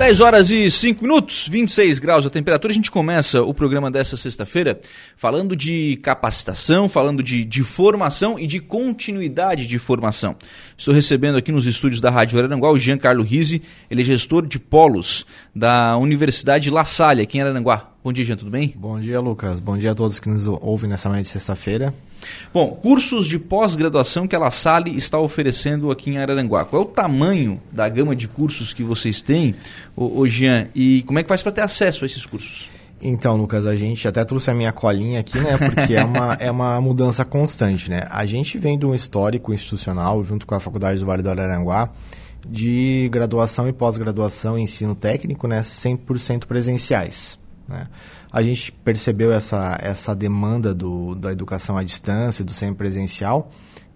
10 horas e 5 minutos, 26 graus a temperatura. A gente começa o programa dessa sexta-feira falando de capacitação, falando de, de formação e de continuidade de formação. Estou recebendo aqui nos estúdios da Rádio Araranguá o Giancarlo Rizzi, ele é gestor de polos da Universidade La Salle, aqui em Araranguá. Bom dia, Jean, tudo bem? Bom dia, Lucas. Bom dia a todos que nos ouvem nessa manhã de sexta-feira. Bom, cursos de pós-graduação que a La Salle está oferecendo aqui em Araranguá. Qual é o tamanho da gama de cursos que vocês têm, ô, Jean, e como é que faz para ter acesso a esses cursos? Então, Lucas, a gente até trouxe a minha colinha aqui, né? Porque é uma, é uma mudança constante, né? A gente vem de um histórico institucional, junto com a Faculdade do Vale do Araranguá, de graduação e pós-graduação em ensino técnico, né? 100% presenciais. Né? A gente percebeu essa, essa demanda do, da educação à distância, do semipresencial,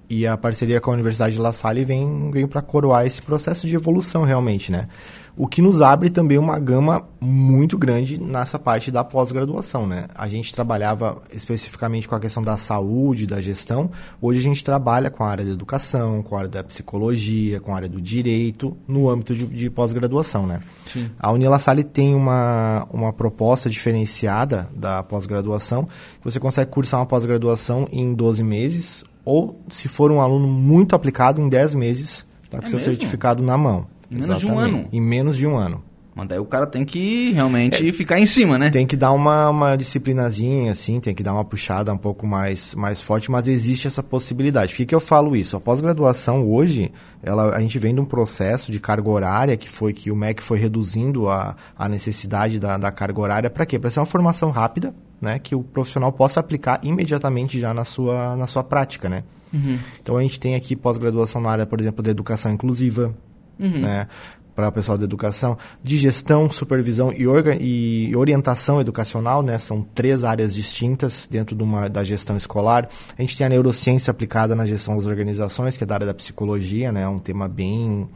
e a parceria com a Universidade de La Salle vem, vem para coroar esse processo de evolução realmente, né? o que nos abre também uma gama muito grande nessa parte da pós-graduação. Né? A gente trabalhava especificamente com a questão da saúde, da gestão, hoje a gente trabalha com a área da educação, com a área da psicologia, com a área do direito, no âmbito de, de pós-graduação. Né? Sim. A Unila Salle tem uma, uma proposta diferenciada da pós-graduação, você consegue cursar uma pós-graduação em 12 meses, ou se for um aluno muito aplicado, em 10 meses, tá com é seu mesmo? certificado na mão. Em menos Exatamente. de um ano. Em menos de um ano. Mas daí o cara tem que realmente é, ficar em cima, né? Tem que dar uma, uma disciplinazinha, assim, tem que dar uma puxada um pouco mais, mais forte, mas existe essa possibilidade. Por que, que eu falo isso? A pós-graduação hoje, ela, a gente vem de um processo de carga horária que foi que o MEC foi reduzindo a, a necessidade da, da carga horária. Para quê? Para ser uma formação rápida, né? Que o profissional possa aplicar imediatamente já na sua, na sua prática, né? Uhum. Então a gente tem aqui pós-graduação na área, por exemplo, da educação inclusiva, uhum. né? para o pessoal da educação, de gestão, supervisão e, e, orientação educacional, né? São três áreas distintas dentro de uma, da gestão escolar. A gente tem a neurociência aplicada na gestão das organizações, que é da área da psicologia, né? É um tema bem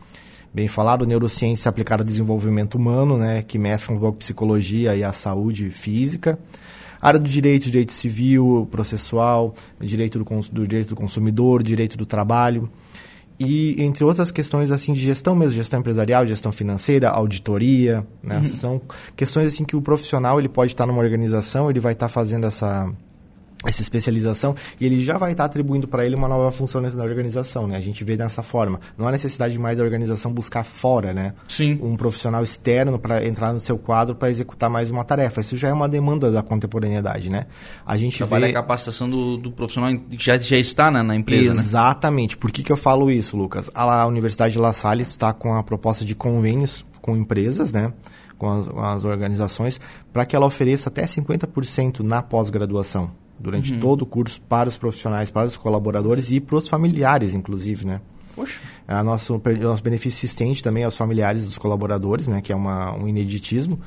bem falado, neurociência aplicada ao desenvolvimento humano, né? Que mescla um pouco psicologia e a saúde física. Área do direito, direito civil, processual, direito do, do direito do consumidor, direito do trabalho e entre outras questões assim de gestão mesmo, gestão empresarial, gestão financeira, auditoria, né? Uhum. São questões assim que o profissional ele pode estar numa organização, ele vai estar fazendo essa essa especialização e ele já vai estar atribuindo para ele uma nova função dentro da organização, né? A gente vê dessa forma. Não há necessidade mais da organização buscar fora, né? Sim. Um profissional externo para entrar no seu quadro para executar mais uma tarefa. Isso já é uma demanda da contemporaneidade, né? A gente Trabalha vê... a capacitação do, do profissional que já, já está na, na empresa, né? Exatamente. Né? Por que, que eu falo isso, Lucas? A, a Universidade de La Salle está com a proposta de convênios com empresas, né? Com as, com as organizações, para que ela ofereça até 50% na pós-graduação durante uhum. todo o curso para os profissionais, para os colaboradores e para os familiares, inclusive, né? Poxa. A nosso, o nosso benefício se estende também aos familiares dos colaboradores, né? Que é uma, um ineditismo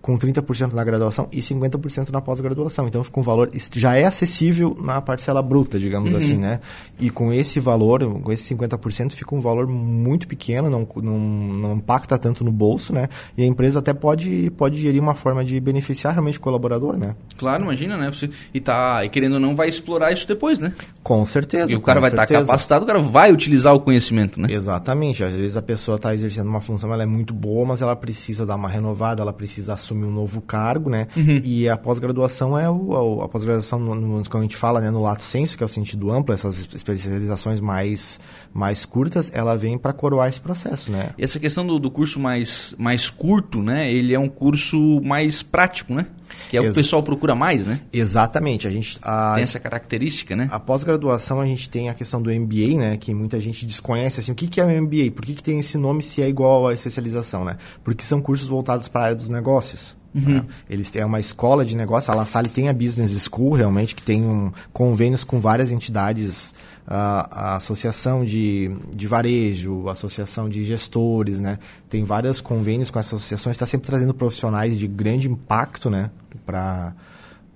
com 30% na graduação e 50% na pós-graduação. Então fica um valor já é acessível na parcela bruta, digamos uhum. assim, né? E com esse valor, com esse 50% fica um valor muito pequeno, não, não, não impacta tanto no bolso, né? E a empresa até pode pode gerir uma forma de beneficiar realmente o colaborador, né? Claro, imagina, né? Você, e tá e querendo ou não vai explorar isso depois, né? Com certeza. E o cara vai estar tá capacitado, o cara vai utilizar o conhecimento, né? Exatamente. Às vezes a pessoa está exercendo uma função, ela é muito boa, mas ela precisa dar uma renovada, ela precisa assumir um novo cargo, né? Uhum. E a pós-graduação é o, a pós-graduação, quando a gente fala né, no lato senso, que é o sentido amplo, essas especializações mais, mais curtas, ela vem para coroar esse processo, né? E essa questão do, do curso mais, mais curto, né? Ele é um curso mais prático, né? Que é o que o pessoal procura mais, né? Exatamente. A gente a, tem essa característica, né? A pós-graduação a gente tem a questão do MBA, né? Que muita gente desconhece assim. O que, que é o MBA? Por que, que tem esse nome se é igual à especialização, né? Porque são cursos voltados para a área dos negócios. Uhum. Né? Eles têm uma escola de negócio. A La Salle tem a Business School, realmente, que tem um, convênios com várias entidades, a, a associação de, de varejo, a associação de gestores, né? Tem vários convênios com essas associações. Está sempre trazendo profissionais de grande impacto, né? Para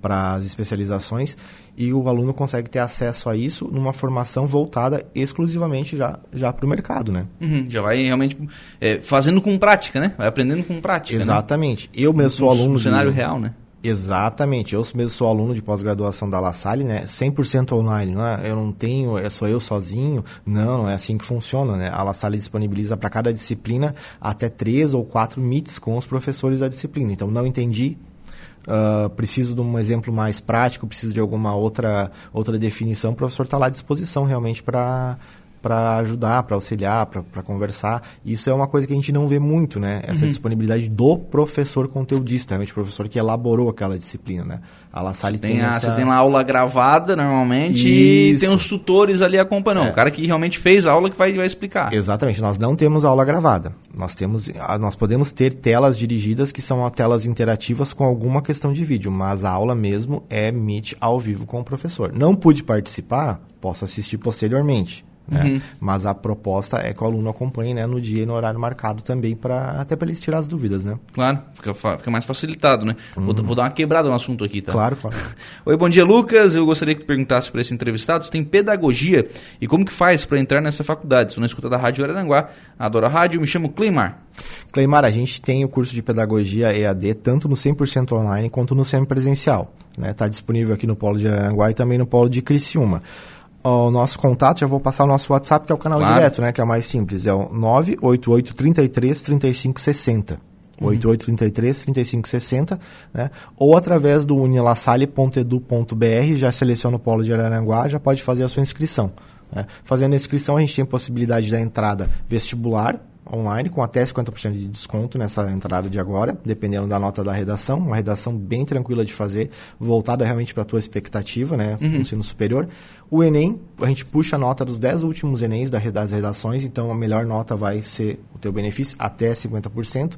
para as especializações e o aluno consegue ter acesso a isso numa formação voltada exclusivamente já, já para o mercado, né? Uhum, já vai realmente é, fazendo com prática, né? Vai aprendendo com prática. Né? Exatamente. Né? Eu mesmo sou aluno. No cenário real, né? Exatamente. Eu mesmo sou aluno de pós-graduação da La Salle, né? 100% online, não é? Eu não tenho, é só eu sozinho. Não, é assim que funciona, né? A La Salle disponibiliza para cada disciplina até três ou quatro meets com os professores da disciplina. Então, não entendi, Uh, preciso de um exemplo mais prático, preciso de alguma outra, outra definição, o professor está lá à disposição realmente para para ajudar, para auxiliar, para conversar. Isso é uma coisa que a gente não vê muito, né? Essa uhum. disponibilidade do professor conteudista, realmente o professor que elaborou aquela disciplina, né? A La Salle tem, tem a, essa... Você tem lá a aula gravada, normalmente, Isso. e tem os tutores ali acompanhando. É. O cara que realmente fez a aula que vai, vai explicar. Exatamente. Nós não temos aula gravada. Nós, temos, nós podemos ter telas dirigidas que são telas interativas com alguma questão de vídeo, mas a aula mesmo é Meet ao vivo com o professor. Não pude participar, posso assistir posteriormente. Né? Uhum. Mas a proposta é que o aluno acompanhe né, no dia e no horário marcado também, pra, até para ele tirar as dúvidas. Né? Claro, fica, fica mais facilitado. Né? Uhum. Vou, vou, dar uma quebrada no assunto aqui. Tá? Claro, claro. Oi, bom dia, Lucas. Eu gostaria que perguntasse para esse entrevistado se tem pedagogia e como que faz para entrar nessa faculdade. Estou na escuta da Rádio Araranguá, adoro a rádio, me chamo Cleimar. Cleimar, a gente tem o curso de pedagogia EAD tanto no 100% online quanto no semipresencial. Está né? Tá disponível aqui no Polo de Araranguá e também no Polo de Criciúma o nosso contato, já vou passar o nosso WhatsApp, que é o canal claro. direto, né? Que é o mais simples. É o 98833 3560. Uhum. 8833 3560, né? Ou através do unilasalle.edu.br, já seleciona o polo de Araranguá, já pode fazer a sua inscrição. Né? Fazendo a inscrição, a gente tem a possibilidade da entrada vestibular, online com até 50% de desconto nessa entrada de agora, dependendo da nota da redação. Uma redação bem tranquila de fazer, voltada realmente para a tua expectativa, né, uhum. no ensino superior. O Enem, a gente puxa a nota dos 10 últimos Enems das redações, então a melhor nota vai ser o teu benefício, até 50%.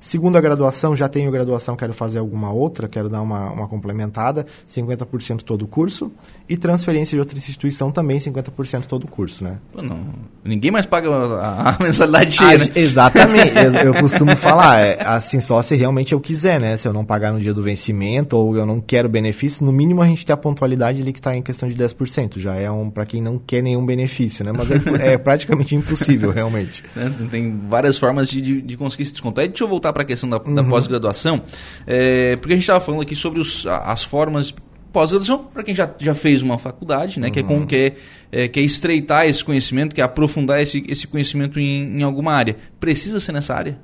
Segunda graduação, já tenho graduação, quero fazer alguma outra, quero dar uma, uma complementada, 50% todo o curso. E transferência de outra instituição também, 50% todo o curso, né? Não, ninguém mais paga a, a mensalidade cheia, ah, né? Exatamente, eu, costumo falar, é, assim, só se realmente eu quiser, né? Se eu não pagar no dia do vencimento ou eu não quero benefício, no mínimo a gente tem a pontualidade ali que está em questão de 10%. Já é um para quem não quer nenhum benefício, né? Mas é, é praticamente impossível, realmente. É, tem várias formas de, de, de conseguir esse desconto. Aí deixa eu voltar voltar para a questão da, da uhum. pós-graduação, é, porque a gente estava falando aqui sobre os, as formas pós-graduação para quem já, já fez uma faculdade, né, uhum. que, é com, que, é, é, que é estreitar esse conhecimento, que é aprofundar esse, esse conhecimento em, em alguma área. Precisa ser nessa área?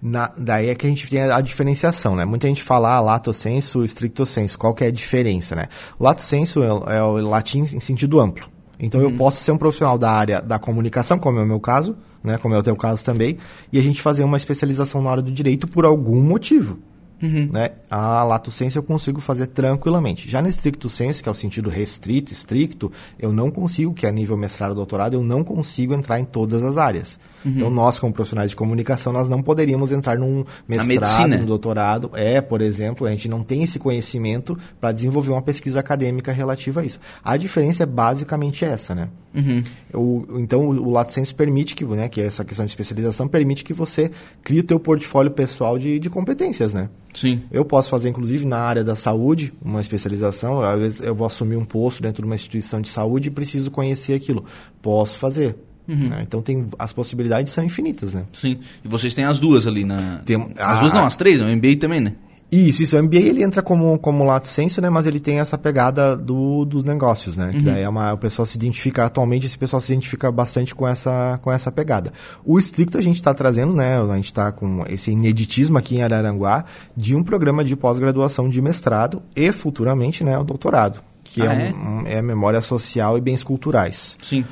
Na, daí é que a gente tem a, diferenciação, né? Muita gente fala ah, lato senso, stricto senso. Qual que é a diferença, né? Lato senso é, é o latim em sentido amplo. Então uhum. eu posso ser um profissional da área da comunicação, como é o meu caso, né, como é o teu caso também, e a gente fazer uma especialização na área do direito por algum motivo. Uhum. Né? A lato sensu eu consigo fazer tranquilamente. Já no stricto sensu, que é o sentido restrito, estricto, eu não consigo, que é nível mestrado doutorado, eu não consigo entrar em todas as áreas. Uhum. Então, nós, como profissionais de comunicação, nós não poderíamos entrar num mestrado, num doutorado. É, por exemplo, a gente não tem esse conhecimento para desenvolver uma pesquisa acadêmica relativa a isso. A diferença é basicamente essa, né? Uhum. O, então, o lato sensu permite que, né, que essa questão de especialização permite que você crie o teu portfólio pessoal de, de competências, né? Sim. Eu posso fazer, inclusive, na área da saúde, uma especialização. Às vezes eu vou assumir um posto dentro de uma instituição de saúde e preciso conhecer aquilo. Posso fazer. Uhum. Né? Então tem as possibilidades são infinitas, né? Sim. E vocês têm as duas ali na. Tem, as a, duas não, as três, o MBA também, né? Isso, isso. O MBA ele entra como, como lato senso, né? Mas ele tem essa pegada do, dos negócios, né? Uhum. Que daí é uma, o pessoal se identifica, atualmente esse pessoal se identifica bastante com essa, com essa pegada. O estricto a gente está trazendo, né? A gente está com esse ineditismo aqui em Araranguá de um programa de pós-graduação de mestrado e futuramente, né? O doutorado que ah, é, um, é? é memória social e bens culturais. Sim.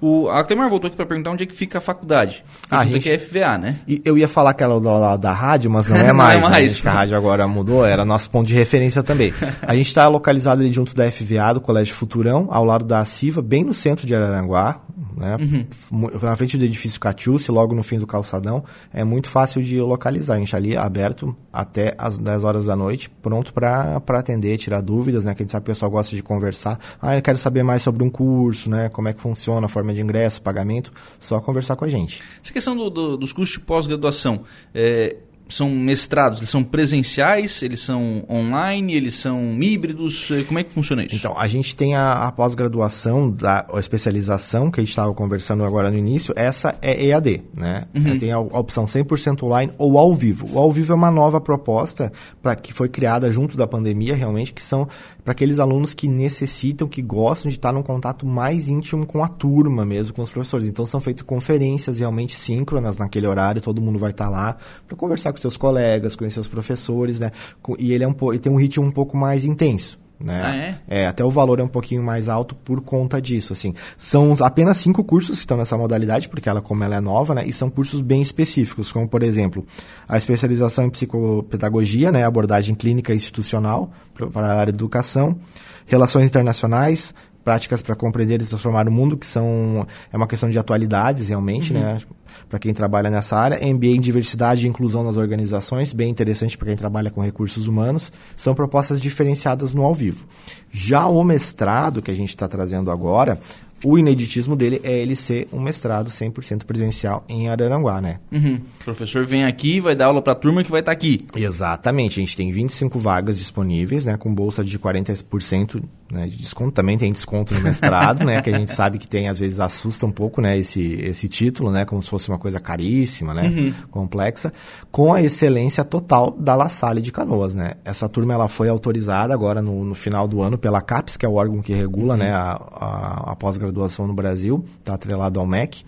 O, a Clemar voltou aqui para perguntar onde é que fica a faculdade. Ah, a gente, é FVA, né? E eu ia falar que era da, da rádio, mas não é mais. não é mais. Né? A rádio agora mudou, era nosso ponto de referência também. a gente está localizado ali junto da FVA, do Colégio Futurão, ao lado da CIVA, bem no centro de Araranguá, né? Uhum. Na frente do edifício Catiúce, logo no fim do calçadão. É muito fácil de localizar. A gente ali aberto até as 10 horas da noite, pronto para atender, tirar dúvidas, né? Que a gente sabe que o pessoal gosta de conversar. Ah, eu quero saber mais sobre um curso, né? Como é que funciona a forma de ingresso, pagamento. Só conversar com a gente. Essa questão do, do, dos cursos de pós-graduação, é, são mestrados? Eles são presenciais? Eles são online? Eles são híbridos? Eh, como é que funciona isso? Então, a gente tem a, a pós-graduação, a especialização que a gente estava conversando agora no início, essa é EAD, né? Uhum. Tem a, a opção 100% online ou ao vivo. O ao vivo é uma nova proposta para que foi criada junto da pandemia, realmente, que são para aqueles alunos que necessitam, que gostam de estar num contato mais íntimo com a turma mesmo, com os professores. Então, são feitas conferências realmente síncronas naquele horário, todo mundo vai estar lá para conversar com seus colegas, conhecer os professores, né? E ele, é um, ele tem um ritmo um pouco mais intenso. Né? Ah, é? é? até o valor é um pouquinho mais alto por conta disso, assim. São apenas cinco cursos que estão nessa modalidade, porque ela, como ela é nova, né? E são cursos bem específicos, como, por exemplo, a especialização em psicopedagogia, né? Abordagem clínica institucional para a área de educação, relações internacionais, práticas para compreender e transformar o mundo, que são é uma questão de atualidades realmente, uhum. né? Para quem trabalha nessa área, MBA em diversidade e inclusão nas organizações, bem interessante para quem trabalha com recursos humanos, são propostas diferenciadas no ao vivo. Já o mestrado que a gente está trazendo agora, o ineditismo dele é ele ser um mestrado 100% presencial em Araranguá, né? Uhum. O professor vem aqui e vai dar aula para a turma que vai estar tá aqui. Exatamente. A gente tem 25 vagas disponíveis, né? Com bolsa de 40% né, de desconto. Também tem desconto no mestrado, né? Que a gente sabe que tem, às vezes, assusta um pouco, né? Esse, esse título, né? Como se fosse uma coisa caríssima, né? Uhum. Complexa. Com a excelência total da La Salle de Canoas, né? Essa turma, ela foi autorizada agora no, no final do ano pela CAPES, que é o órgão que regula, uhum. né? A, a, a pós-graduação no Brasil. Está atrelado ao MEC.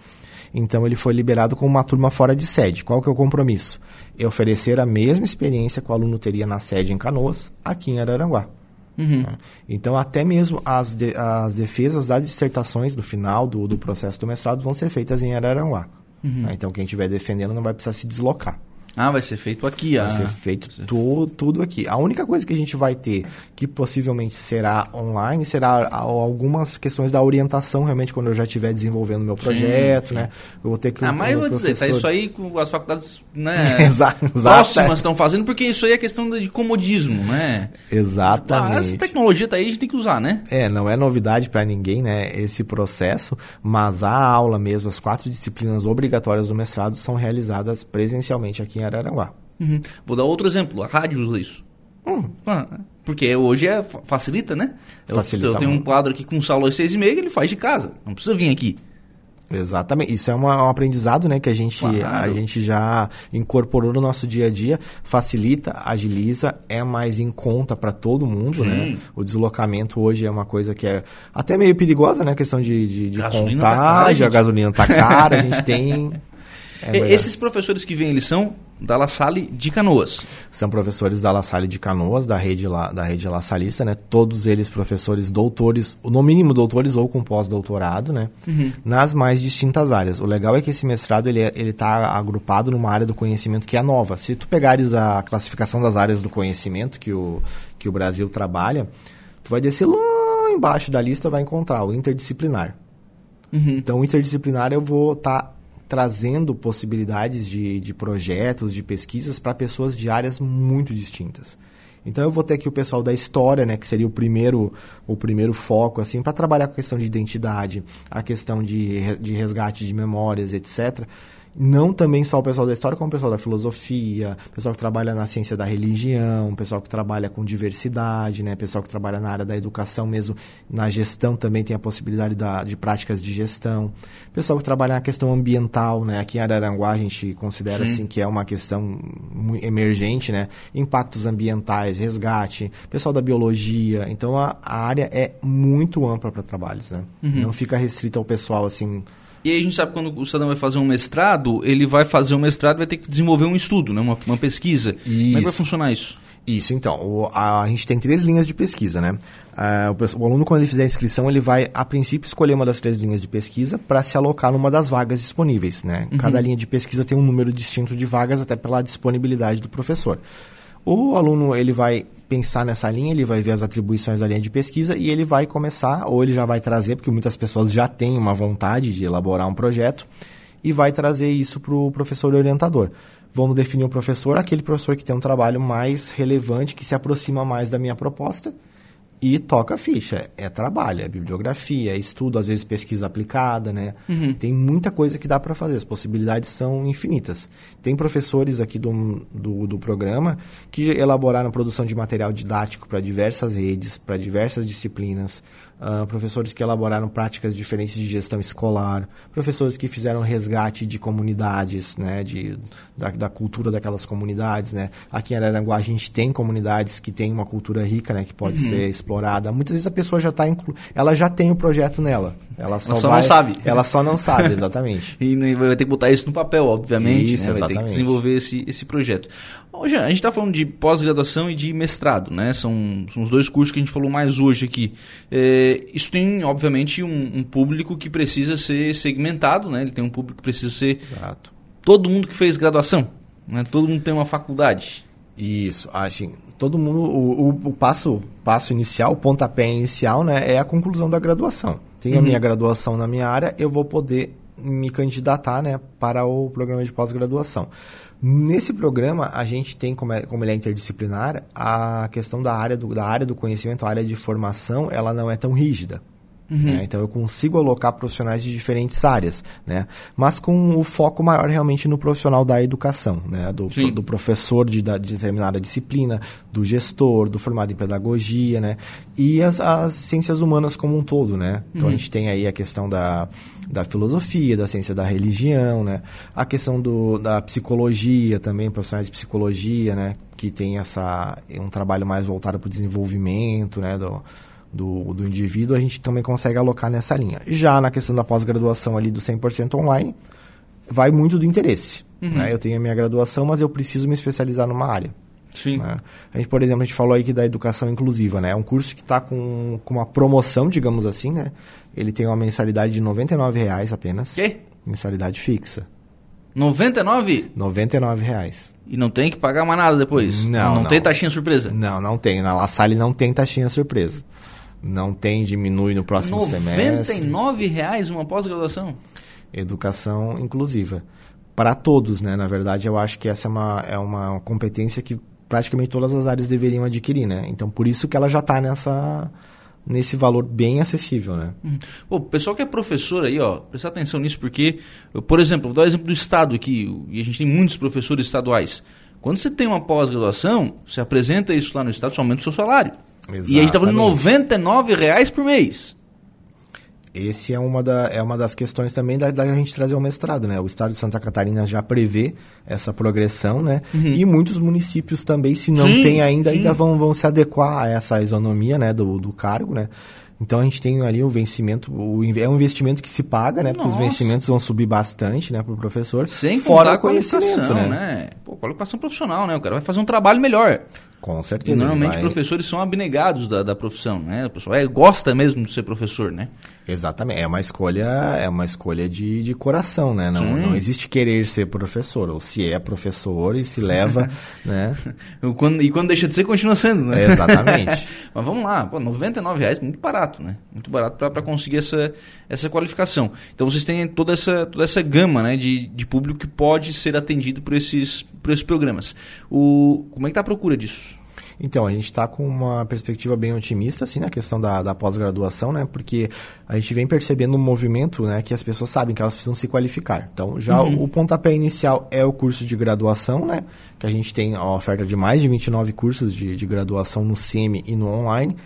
Então, ele foi liberado com uma turma fora de sede. Qual que é o compromisso? É oferecer a mesma experiência que o aluno teria na sede em Canoas, aqui em Araranguá. Uhum. Né? Então, até mesmo as, de, as defesas das dissertações do final do, do processo do mestrado vão ser feitas em Araranguá. Uhum. Né? Então, quem estiver defendendo não vai precisar se deslocar. Ah, vai ser feito aqui. Vai ah. ser feito tu, tudo aqui. A única coisa que a gente vai ter, que possivelmente será online, será algumas questões da orientação, realmente, quando eu já estiver desenvolvendo meu projeto, sim, sim. né? Eu vou ter que... Ah, mas eu vou professor... dizer, tá isso aí com as faculdades né, exato, próximas estão fazendo, porque isso aí é questão de comodismo, né? Exatamente. Ah, essa tecnologia tá aí, a gente tem que usar, né? É, não é novidade para ninguém, né, esse processo, mas a aula mesmo, as quatro disciplinas obrigatórias do mestrado são realizadas presencialmente aqui em Araranguá. Uhum. Vou dar outro exemplo. A rádio usa isso. Hum. Ah, porque hoje é, facilita, né? Eu, facilita eu tenho um quadro aqui com um salão às seis e meia ele faz de casa. Não precisa vir aqui. Exatamente. Isso é uma, um aprendizado né, que a gente, claro. a gente já incorporou no nosso dia a dia. Facilita, agiliza, é mais em conta para todo mundo. Né? O deslocamento hoje é uma coisa que é até meio perigosa, né? A questão de, de, de contagem, tá cara, a gasolina está cara, a gente tem é Esses professores que vêm, eles são da La Salle de Canoas. São professores da La Salle de Canoas, da rede, La, da rede La Salista, né? Todos eles professores doutores, no mínimo doutores ou com pós-doutorado, né? Uhum. Nas mais distintas áreas. O legal é que esse mestrado, ele é, está agrupado numa área do conhecimento que é nova. Se tu pegares a classificação das áreas do conhecimento que o, que o Brasil trabalha, tu vai descer lá embaixo da lista vai encontrar o interdisciplinar. Uhum. Então, o interdisciplinar eu vou estar... Tá trazendo possibilidades de, de projetos, de pesquisas para pessoas de áreas muito distintas. Então eu vou ter aqui o pessoal da história, né, que seria o primeiro, o primeiro foco, assim, para trabalhar com a questão de identidade, a questão de, de resgate de memórias, etc não também só o pessoal da história, como o pessoal da filosofia, pessoal que trabalha na ciência da religião, pessoal que trabalha com diversidade, né? pessoal que trabalha na área da educação mesmo, na gestão também tem a possibilidade da, de práticas de gestão, pessoal que trabalha na questão ambiental, né? aqui em Araranguá a gente considera Sim. assim que é uma questão emergente, né? impactos ambientais, resgate, pessoal da biologia, então a, a área é muito ampla para trabalhos, né? Uhum. não fica restrito ao pessoal assim e aí a gente sabe que quando o cidadão vai fazer um mestrado, ele vai fazer um mestrado vai ter que desenvolver um estudo, né? uma, uma pesquisa. Isso. Como é que vai funcionar isso? Isso, então. O, a, a, gente tem três linhas de pesquisa, né? Uh, o, o, aluno, quando ele fizer a inscrição, ele vai, a princípio, escolher uma das três linhas de pesquisa para se alocar numa das vagas disponíveis, né? Uhum. Cada linha de pesquisa tem um número distinto de vagas, até pela disponibilidade do professor. O aluno ele vai pensar nessa linha, ele vai ver as atribuições da linha de pesquisa e ele vai começar, ou ele já vai trazer, porque muitas pessoas já têm uma vontade de elaborar um projeto, e vai trazer isso para o professor orientador. Vamos definir o professor, aquele professor que tem um trabalho mais relevante, que se aproxima mais da minha proposta, e toca a ficha. É trabalho, é bibliografia, é estudo, às vezes pesquisa aplicada, né? Uhum. Tem muita coisa que dá para fazer, as possibilidades são infinitas. Tem professores aqui do, do, do programa que elaboraram produção de material didático para diversas redes, para diversas disciplinas, uh, professores que elaboraram práticas diferentes de gestão escolar, professores que fizeram resgate de comunidades, né? De, da, da cultura daquelas comunidades, né? Aqui em Araranguá a gente tem comunidades que têm uma cultura rica, né? Que pode uhum. ser explorada. Muitas vezes a pessoa já está inclu... ela já tem o projeto nela. Ela só, ela só vai... não sabe. Ela só não sabe, exatamente. e vai ter que botar isso no papel, obviamente. Isso, né? Vai ter que desenvolver esse, esse projeto. Hoje a gente está falando de pós-graduação e de mestrado, né? São, são os dois cursos que a gente falou mais hoje aqui. É, isso tem, obviamente, um, um, público que precisa ser segmentado, né? Ele tem um público que precisa ser. Exato. Todo mundo que fez graduação. Né? Todo mundo tem uma faculdade. Isso, assim, todo mundo, o, o, o, passo, passo inicial, o pontapé inicial, né, é a conclusão da graduação. Tenho uhum. a minha graduação na minha área, eu vou poder me candidatar, né, para o programa de pós-graduação. Nesse programa, a gente tem, como, é, como ele é interdisciplinar, a questão da área do, da área do conhecimento, a área de formação, ela não é tão rígida. Uhum. Né? Então eu consigo alocar profissionais de diferentes áreas, né? mas com o foco maior realmente no profissional da educação, né? do, pro, do professor de, de, determinada disciplina, do gestor, do formado em pedagogia, né? e as, as ciências humanas como um todo. Né? Então uhum. a gente tem aí a questão da, da filosofia, da ciência da religião, né? a questão do, da psicologia também, profissionais de psicologia, né? que tem essa, um trabalho mais voltado para o desenvolvimento, né? do, do, do indivíduo, a gente também consegue alocar nessa linha. Já na questão da pós-graduação ali do 100% online, vai muito do interesse. Uhum. Né? Eu tenho a minha graduação, mas eu preciso me especializar numa área. Sim. Né? A gente, por exemplo, a gente falou aí que da educação inclusiva, né? É um curso que está com, com uma promoção, digamos assim, né? Ele tem uma mensalidade de R$ reais apenas. Que? Mensalidade fixa. 99? 99 reais. E não tem que pagar mais nada depois? Não. Não, não. tem taxinha surpresa? Não, não tem. Na La Salle não tem taxinha surpresa não tem, diminui no próximo 99 semestre. R$ reais uma pós-graduação? Educação inclusiva. Para todos, né? Na verdade, eu acho que essa é uma, é uma competência que praticamente todas as áreas deveriam adquirir, né? Então, por isso que ela já está nessa nesse valor bem acessível, né? Pô, o pessoal que é professor aí, ó, prestar atenção nisso porque, eu, por exemplo, vou dar o exemplo do estado aqui, e a gente tem muitos professores estaduais. Quando você tem uma pós-graduação, você apresenta isso lá no estado, você aumenta o seu salário. Exatamente. E a gente está falando de 99 reais por mês. Esse é uma, da, é uma das questões também da, da gente trazer o mestrado, né? O estado de Santa Catarina já prevê essa progressão, né? Uhum. E muitos municípios também, se não sim, tem ainda, sim. ainda vão, vão se adequar a essa isonomia, né? Do, do cargo, né? Então a gente tem ali o vencimento, o, é um investimento que se paga, né? Porque Nossa. os vencimentos vão subir bastante, né, para o professor. Sem fora o conhecimento, né? né? Pô, qualificação profissional, né? O cara vai fazer um trabalho melhor. Com certeza. E normalmente vai... professores são abnegados da, da profissão, né? O pessoal é, gosta mesmo de ser professor, né? Exatamente. É uma escolha, é uma escolha de, de coração, né? Não, não existe querer ser professor. Ou se é professor e se leva, né? Quando, e quando deixa de ser, continua sendo, né? exatamente. Mas vamos lá, pô, 99 reais muito barato, né? Muito barato para conseguir essa, essa qualificação. Então vocês têm toda essa, toda essa gama né, de, de público que pode ser atendido por esses, por esses programas. O, como é que está a procura disso? Então, a gente está com uma perspectiva bem otimista, assim, na questão da, da pós-graduação, né? Porque a gente vem percebendo um movimento, né? Que as pessoas sabem que elas precisam se qualificar. Então, já uhum. o, o, pontapé inicial é o curso de graduação, né? Que a gente tem a oferta de mais de 29 cursos de, de graduação no SEMI e no online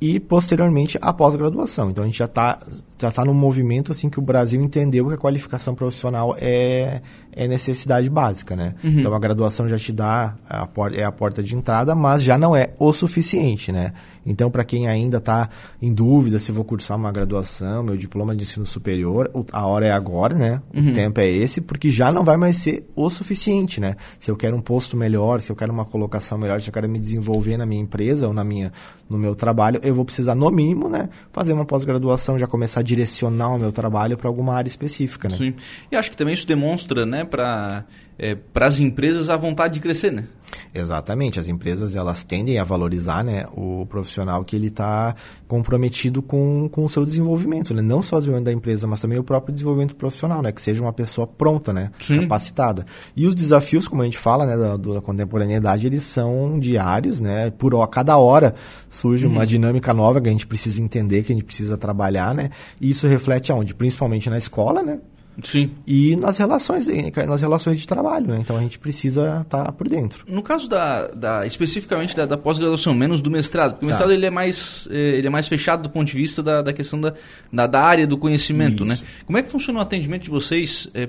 e posteriormente a pós-graduação. Então a gente já está já tá num movimento assim que o Brasil entendeu que a qualificação profissional é, é necessidade básica, né? Uhum. Então a graduação já te dá a é a porta de entrada, mas já não é o suficiente, né? Então para quem ainda está em dúvida se vou cursar uma graduação, meu diploma de ensino superior, a hora é agora, né? Uhum. O tempo é esse, porque já não vai mais ser o suficiente, né? Se eu quero um posto melhor, se eu quero uma colocação melhor, se eu quero me desenvolver na minha empresa ou na minha no meu trabalho, eu vou precisar, no mínimo, né, fazer uma pós-graduação, já começar a direcionar o meu trabalho para alguma área específica. Né? Sim. E acho que também isso demonstra né, para é, as empresas a vontade de crescer, né? Exatamente, as empresas elas tendem a valorizar né, o profissional que ele está comprometido com, com o seu desenvolvimento, né? não só o desenvolvimento da empresa, mas também o próprio desenvolvimento profissional, né? que seja uma pessoa pronta, né? capacitada. E os desafios, como a gente fala, né, da, da contemporaneidade, eles são diários, né? por a cada hora surge uhum. uma dinâmica nova que a gente precisa entender, que a gente precisa trabalhar, né? e isso reflete aonde? Principalmente na escola, né? Sim. E nas relações, nas relações de trabalho, né? Então a gente precisa estar tá por dentro. No caso da, da especificamente da, da pós-graduação, menos do mestrado, porque o tá. mestrado ele é mais eh, ele é mais fechado do ponto de vista da, da questão da, da, da área do conhecimento, né? Isso. né? Como é que funciona o atendimento de vocês? É,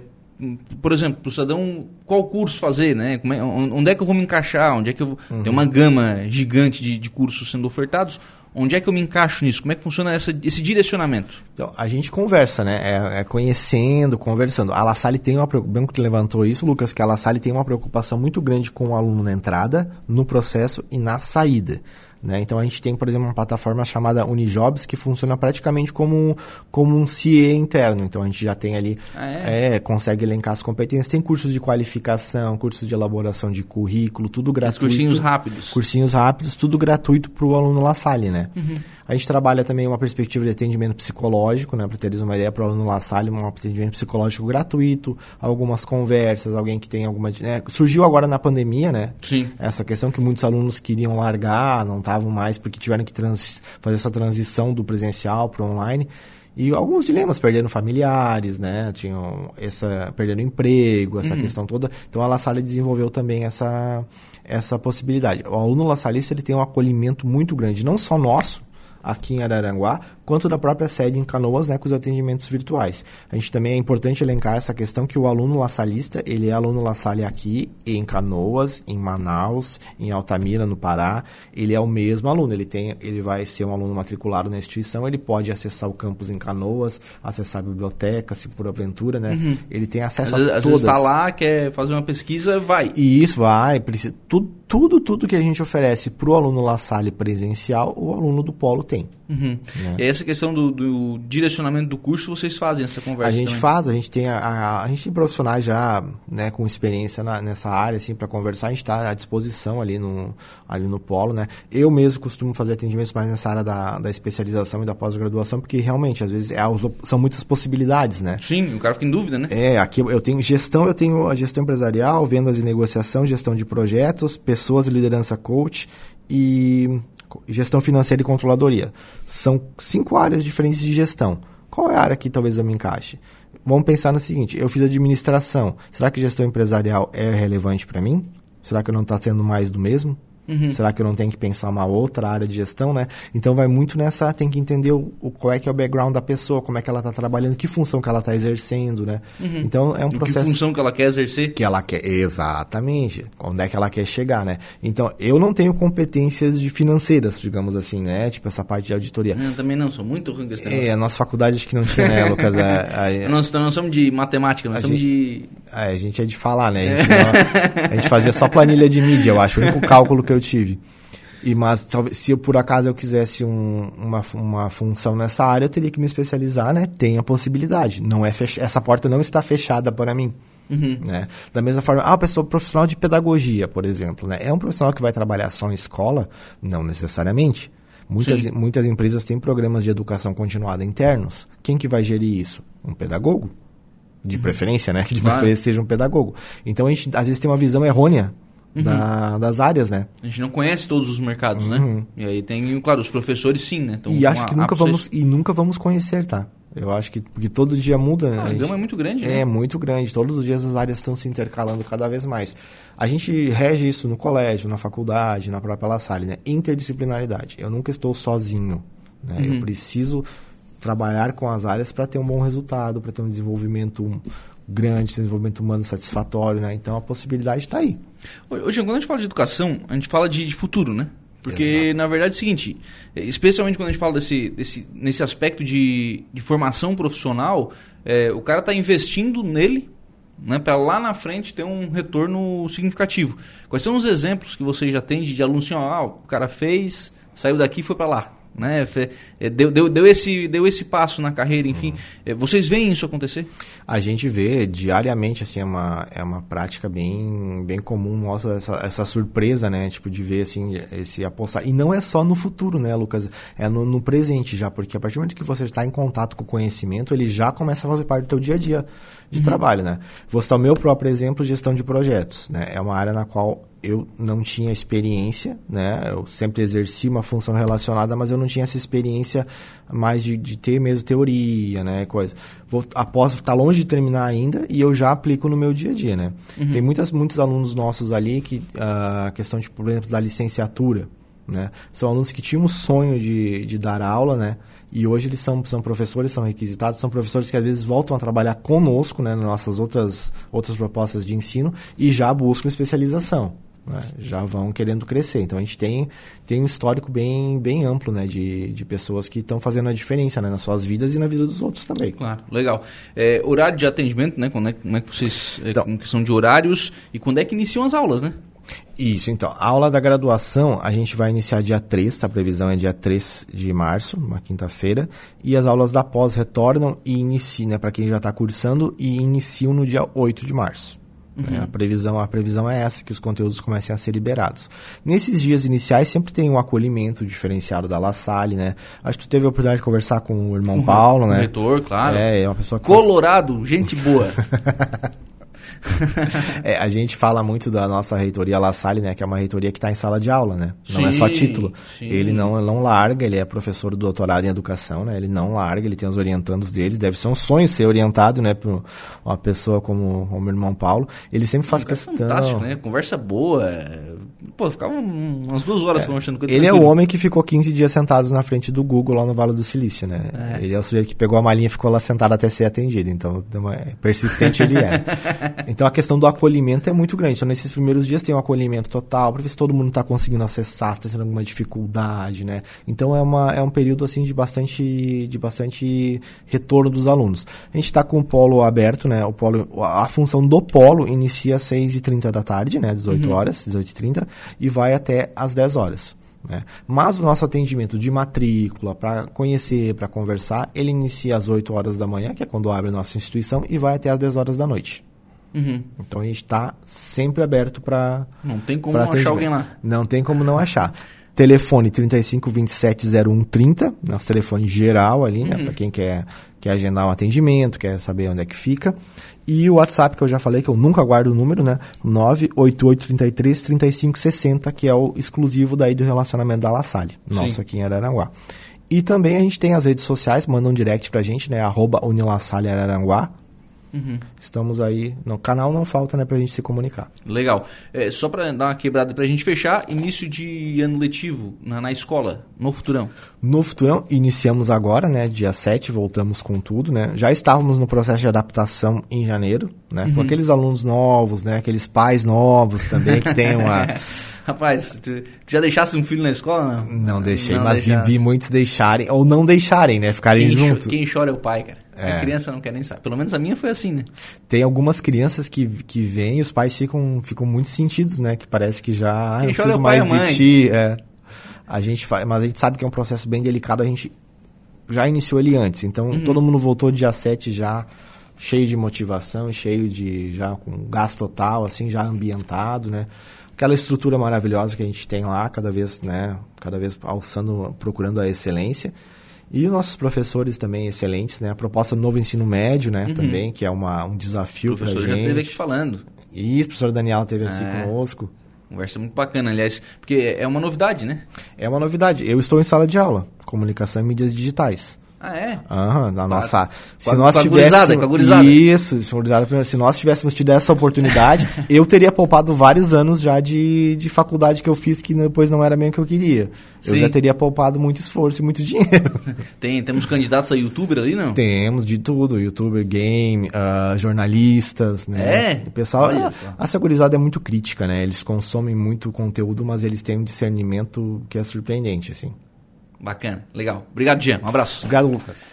por exemplo, para o cidadão, qual curso fazer, né? É, onde é que eu vou me encaixar? Onde é que eu vou... Uhum. Tem uma gama gigante de, de cursos sendo ofertados. Onde é que eu me encaixo nisso? Como é que funciona essa, esse direcionamento? Então, a gente conversa, né? É, é conhecendo, conversando. A La Salle tem uma bem que levantou isso, Lucas, que a La Salle tem uma preocupação muito grande com o aluno na entrada, no processo e na saída. Né? Então a gente tem, por exemplo, uma plataforma chamada Unijobs que funciona praticamente como, como um CIE interno. Então a gente já tem ali, ah, é? É, consegue elencar as competências. Tem cursos de qualificação, cursos de elaboração de currículo, tudo gratuito. cursinhos rápidos. Cursinhos rápidos, tudo gratuito para o aluno La Salle, né? Uhum. A gente trabalha também uma perspectiva de atendimento psicológico, né? Para teres uma ideia, para o aluno La Salle, um atendimento psicológico gratuito, algumas conversas, alguém que tem alguma... Né? Surgiu agora na pandemia, né? Sim. Essa questão que muitos alunos queriam largar, não estavam mais, porque tiveram que trans... fazer essa transição do presencial para o online. E alguns dilemas, perderam familiares, né? Tinham essa, perderam emprego, essa uhum. questão toda. Então a La Salle desenvolveu também essa, essa possibilidade. O aluno La Salista, ele tem um acolhimento muito grande, não só nosso, aqui em Araranguá, quanto da própria sede em Canoas, né, com os atendimentos virtuais. A gente também é importante elencar essa questão que o aluno laçalista, ele é aluno laçale aqui em Canoas, em Manaus, em Altamira, no Pará, ele é o mesmo aluno, ele tem, ele vai ser um aluno matriculado na instituição, ele pode acessar o campus em Canoas, acessar a biblioteca, se por aventura, né? Uhum. Ele tem acesso às a às todas. está lá, quer fazer uma pesquisa, vai. E isso vai, precisa, tudo, tudo, tudo que a gente oferece para o aluno La Salle presencial, o aluno do Polo tem. Uhum. Né? E essa questão do, do, direcionamento do curso, vocês fazem essa conversa? A gente também? faz, a gente tem a, a, a, gente tem profissionais já né, com experiência na, nessa área, assim, para conversar, a gente está à disposição ali no, ali no Polo, né? Eu mesmo costumo fazer atendimentos mais nessa área da, da especialização e da pós-graduação, porque realmente, às vezes, é, são muitas possibilidades, né? Sim, o cara fica em dúvida, né? É, aqui eu tenho gestão, eu tenho a gestão empresarial, vendas e negociação, gestão de projetos, pessoas e liderança coach e gestão financeira e controladoria. São cinco áreas diferentes de gestão. Qual é a área que talvez eu me encaixe? Vamos pensar no seguinte: eu fiz administração. Será que gestão empresarial é relevante para mim? Será que eu não está sendo mais do mesmo? Uhum. Será que eu não tenho que pensar uma outra área de gestão, né? Então vai muito nessa, tem que entender o, o qual é que é o background da pessoa, como é que ela está trabalhando, que função que ela está exercendo, né? Uhum. Então é um processo. Que função que ela quer exercer? Que ela quer, exatamente. Onde é que ela quer chegar, né? Então eu não tenho competências de financeiras, digamos assim, né? Tipo essa parte de auditoria. Não, também não, sou muito ruim com esse É, a nossa faculdade acho que não tinha, né, Lucas? É, nós, nós somos de matemática, nós somos gente, de. É, a gente é de falar, né? A gente, não, a gente fazia só planilha de mídia, eu acho, o único cálculo que eu tive. E, mas talvez, se eu, por acaso eu quisesse um, uma, uma função nessa área, eu teria que me especializar, né? Tem a possibilidade. Não é fech... Essa porta não está fechada para mim. Uhum. Né? Da mesma forma, ah, pessoa profissional de pedagogia, por exemplo, né? É um profissional que vai trabalhar só em escola? Não necessariamente. Muitas, muitas empresas têm programas de educação continuada internos. Quem que vai gerir isso? Um pedagogo. De uhum. preferência, né? Que de claro. preferência seja um pedagogo. Então a gente às vezes tem uma visão errônea uhum. da, das áreas, né? A gente não conhece todos os mercados, né? uhum. né? E aí tem, claro, os professores sim, né? Então, e acho que nunca vamos e nunca vamos conhecer, tá? Eu acho que porque todo dia muda. Ah, a, gente, gama é muito grande. É né? muito grande. Todos os dias as áreas estão se intercalando cada vez mais. A gente rege isso no colégio, na faculdade, na própria La Salle, né? Interdisciplinaridade. Eu nunca estou sozinho. Né? Uhum. Eu preciso trabalhar com as áreas para ter um bom resultado, para ter um desenvolvimento grande, desenvolvimento humano satisfatório, né? Então a possibilidade está aí. Hoje, quando a gente fala de educação, a gente fala de, de futuro, né? Porque, Exato. na verdade, é o seguinte, especialmente quando a gente fala desse, desse, nesse aspecto de, de formação profissional, é, o cara está investindo nele né, para lá na frente ter um retorno significativo. Quais são os exemplos que você já tem de, de alunos assim, ó, ah, o cara fez, saiu daqui e foi para lá? Né? É, deu, deu, deu, esse, deu esse passo na carreira, enfim. Uhum. Vocês veem isso acontecer? A gente vê diariamente, assim, é uma, é uma prática bem, bem comum, mostra essa, essa surpresa, né? Tipo, de ver, assim, esse apostar. E não é só no futuro, né, Lucas? É no, no presente já, porque a partir do momento que você está em contato com o conhecimento, ele já começa a fazer parte do teu dia a dia de uhum. trabalho, né? Vou citar o meu próprio exemplo, gestão de projetos, né? É uma área na qual eu não tinha experiência, né? Eu sempre exerci uma função relacionada, mas eu não tinha essa experiência mais de, de ter mesmo teoria, né? Coisa. Vou, após estar tá longe de terminar ainda e eu já aplico no meu dia a dia, né? Uhum. Tem muitas, muitos alunos nossos ali que a uh, questão de, por exemplo, da licenciatura, né? São alunos que tinham o sonho de, de dar aula, né? E hoje eles são, são professores, são requisitados, são professores que às vezes voltam a trabalhar conosco, né? Nas nossas outras, outras propostas de ensino e já buscam especialização né, já vão querendo crescer. Então a gente tem, tem um histórico bem, bem amplo né, de, de pessoas que estão fazendo a diferença né, nas suas vidas e na vida dos outros também. Claro, legal. É, horário de atendimento, né? Quando é, como é que vocês. É, então, questão de horários e quando é que iniciam as aulas, né? Isso, então. A aula da graduação a gente vai iniciar dia 3, tá? a previsão é dia 3 de março, uma quinta-feira. E as aulas da pós retornam e iniciam, né, para quem já está cursando, e iniciam no dia 8 de março. Uhum. A, previsão, a previsão é essa, que os conteúdos comecem a ser liberados. Nesses dias iniciais sempre tem um acolhimento diferenciado da La Salle, né? Acho que tu teve a oportunidade de conversar com o irmão uhum. Paulo, né? O reitor, claro. É, é uma pessoa que Colorado, faz... gente boa. é, a gente fala muito da nossa reitoria La Salle, né? Que é uma reitoria que está em sala de aula, né? Não sim, é só título. Sim. Ele não, não larga, ele é professor do doutorado em educação, né? Ele não larga, ele tem os orientandos dele. Deve ser um sonho ser orientado, né? Por uma pessoa como o meu irmão Paulo. Ele sempre faz é questão... Fantástico, né? Conversa boa. Pô, ficava umas duas horas é, conversando com ele. Ele é o homem que ficou 15 dias sentados na frente do Google lá no Vale do Silício, né? É. Ele é o sujeito que pegou a malinha e ficou lá sentado até ser atendido. Então, persistente ele é. Então a questão do acolhimento é muito grande. Então, nesses primeiros dias tem um acolhimento total, para ver se todo mundo está conseguindo acessar, se está tendo alguma dificuldade, né? Então é, uma, é um período assim de bastante, de bastante retorno dos alunos. A gente está com o polo aberto, né? O polo, a função do polo inicia às 6h30 da tarde, né? 18 uhum. horas, 18h30, e vai até às 10 horas. Né? Mas o nosso atendimento de matrícula, para conhecer, para conversar, ele inicia às 8 horas da manhã, que é quando abre a nossa instituição, e vai até às 10 horas da noite. Uhum. Então a gente está sempre aberto para. Não tem como não achar alguém lá. Não tem como não achar. Telefone 35 27 01 30, nosso telefone geral ali, né, uhum. Para quem quer, quer agendar um atendimento, quer saber onde é que fica. E o WhatsApp, que eu já falei, que eu nunca guardo o número, né? 98833 3560, que é o exclusivo daí do relacionamento da La Salle, nosso Sim. aqui em Araranguá. E também a gente tem as redes sociais, manda um direct pra gente, né? Arroba Unilassalle Araranguá, Uhum. Estamos aí. No canal não falta, né, pra gente se comunicar. Legal. É, só para dar uma quebrada pra gente fechar, início de ano letivo na, na escola, no Futurão. No Futurão, iniciamos agora, né? Dia 7, voltamos com tudo, né? Já estávamos no processo de adaptação em janeiro, né? Uhum. Com aqueles alunos novos, né? Aqueles pais novos também que tem uma. Rapaz, tu já deixasse um filho na escola? Não, não deixei, não mas vi, vi, muitos deixarem, ou não deixarem, né? Ficarem quem juntos. Quem chora é o pai, cara. É. A criança não quer nem saber. Pelo menos a minha foi assim, né? Tem algumas crianças que, que vêm e os pais ficam, ficam muito sentidos, né? Que parece que já ah, não preciso é mais de ti. É. A gente faz, mas a gente sabe que é um processo bem delicado, a gente já iniciou ele antes. Então uhum. todo mundo voltou dia 7 já cheio de motivação, cheio de já com gás total, assim, já ambientado, né? Aquela estrutura maravilhosa que a gente tem lá, cada vez, né, cada vez alçando, procurando a excelência. E os nossos professores também excelentes, né? A proposta do novo ensino médio, né? Uhum. Também, que é uma, um desafio para gente. O professor já esteve aqui falando. Isso, o professor Daniel esteve aqui é. conosco. Conversa muito bacana, aliás, porque é uma novidade, né? É uma novidade. Eu estou em sala de aula, comunicação e mídias digitais. Ah, é? Aham, na nossa. Se com nós tivéssemos. Isso, se nós tivéssemos tido essa oportunidade, eu teria poupado vários anos já de, de faculdade que eu fiz que depois não era bem o que eu queria. Eu Sim. já teria poupado muito esforço e muito dinheiro. Tem, temos candidatos a youtuber ali, não? Temos de tudo, youtuber, game, uh, jornalistas, né? É. O pessoal, a, a segurizada é muito crítica, né? Eles consomem muito conteúdo, mas eles têm um discernimento que é surpreendente, assim. Bacana, legal. Obrigado, Jean. Um abraço. Obrigado, Lucas.